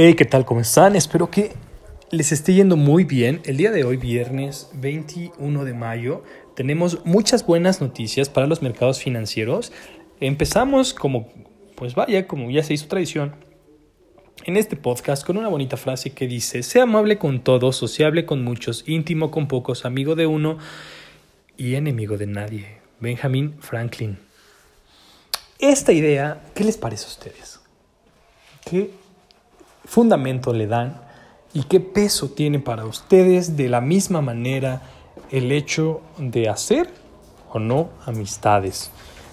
Hey, ¿qué tal? ¿Cómo están? Espero que les esté yendo muy bien. El día de hoy, viernes 21 de mayo, tenemos muchas buenas noticias para los mercados financieros. Empezamos como, pues vaya, como ya se hizo tradición, en este podcast con una bonita frase que dice, sea amable con todos, sociable con muchos, íntimo con pocos, amigo de uno y enemigo de nadie. Benjamin Franklin. Esta idea, ¿qué les parece a ustedes? ¿Qué fundamento le dan y qué peso tiene para ustedes de la misma manera el hecho de hacer o no amistades?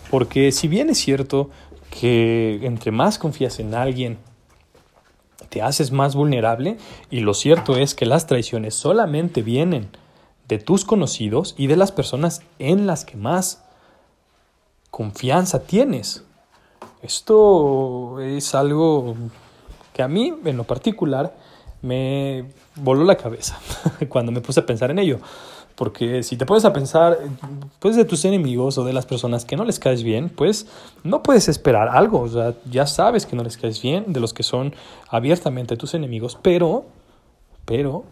Porque si bien es cierto que entre más confías en alguien, te haces más vulnerable y lo cierto es que las traiciones solamente vienen de tus conocidos y de las personas en las que más confianza tienes. Esto es algo que a mí, en lo particular, me voló la cabeza cuando me puse a pensar en ello. Porque si te pones a pensar pues de tus enemigos o de las personas que no les caes bien, pues no puedes esperar algo. O sea, ya sabes que no les caes bien de los que son abiertamente tus enemigos, pero, pero,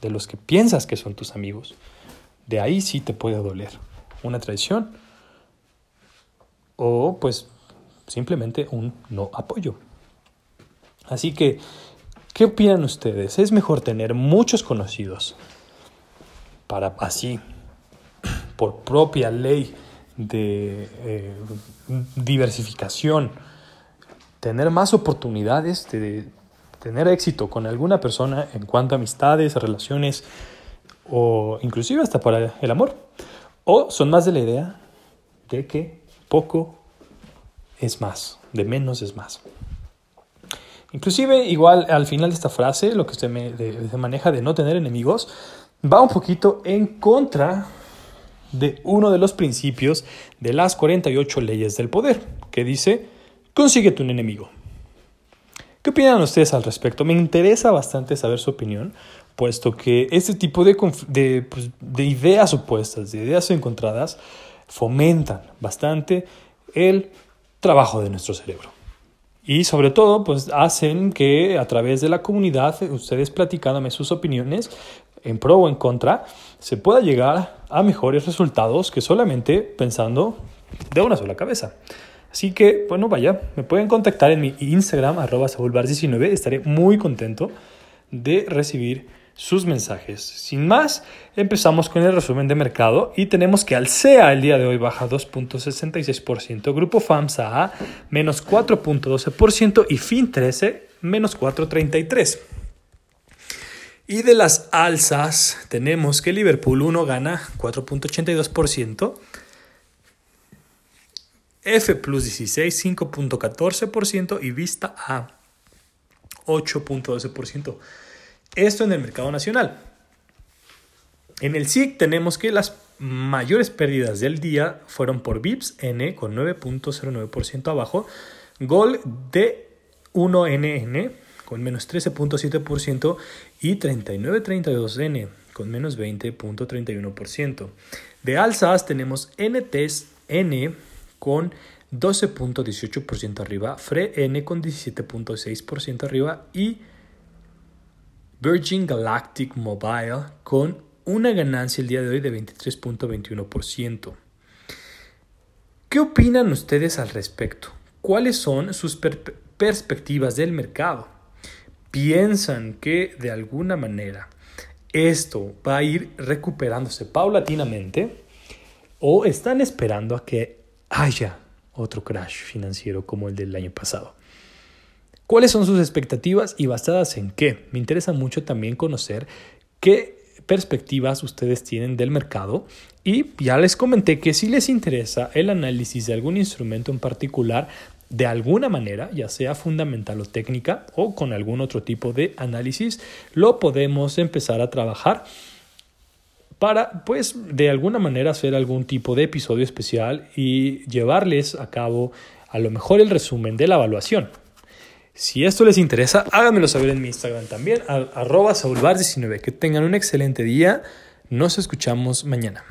de los que piensas que son tus amigos, de ahí sí te puede doler una traición o pues simplemente un no apoyo. Así que, ¿qué opinan ustedes? ¿Es mejor tener muchos conocidos para así, por propia ley de eh, diversificación, tener más oportunidades de tener éxito con alguna persona en cuanto a amistades, relaciones o inclusive hasta para el amor? ¿O son más de la idea de que poco es más, de menos es más. Inclusive, igual al final de esta frase, lo que usted me, maneja de no tener enemigos, va un poquito en contra de uno de los principios de las 48 leyes del poder, que dice, consíguete un enemigo. ¿Qué opinan ustedes al respecto? Me interesa bastante saber su opinión, puesto que este tipo de, de, pues, de ideas opuestas, de ideas encontradas, fomentan bastante el trabajo de nuestro cerebro. Y sobre todo, pues hacen que a través de la comunidad, ustedes platicándome sus opiniones, en pro o en contra, se pueda llegar a mejores resultados que solamente pensando de una sola cabeza. Así que, bueno, vaya, me pueden contactar en mi Instagram, arroba 19 estaré muy contento de recibir sus mensajes. Sin más, empezamos con el resumen de mercado y tenemos que Alsea el día de hoy baja 2.66%, Grupo FAMSA menos 4.12% y FIN13 menos 4.33%. Y de las alzas tenemos que Liverpool 1 gana 4.82%, F plus 16 5.14% y Vista A 8.12%. Esto en el mercado nacional. En el SIC tenemos que las mayores pérdidas del día fueron por VIPS N con 9.09% abajo, Gol D1NN con menos 13.7% y 3932N con menos 20.31%. De alzas tenemos NTS N con 12.18% arriba, FRE N con 17.6% arriba y Virgin Galactic Mobile con una ganancia el día de hoy de 23.21%. ¿Qué opinan ustedes al respecto? ¿Cuáles son sus perspectivas del mercado? ¿Piensan que de alguna manera esto va a ir recuperándose paulatinamente o están esperando a que haya otro crash financiero como el del año pasado? ¿Cuáles son sus expectativas y basadas en qué? Me interesa mucho también conocer qué perspectivas ustedes tienen del mercado y ya les comenté que si les interesa el análisis de algún instrumento en particular, de alguna manera, ya sea fundamental o técnica o con algún otro tipo de análisis, lo podemos empezar a trabajar para, pues, de alguna manera hacer algún tipo de episodio especial y llevarles a cabo a lo mejor el resumen de la evaluación. Si esto les interesa, háganmelo saber en mi Instagram también, arroba saulbar19. Que tengan un excelente día. Nos escuchamos mañana.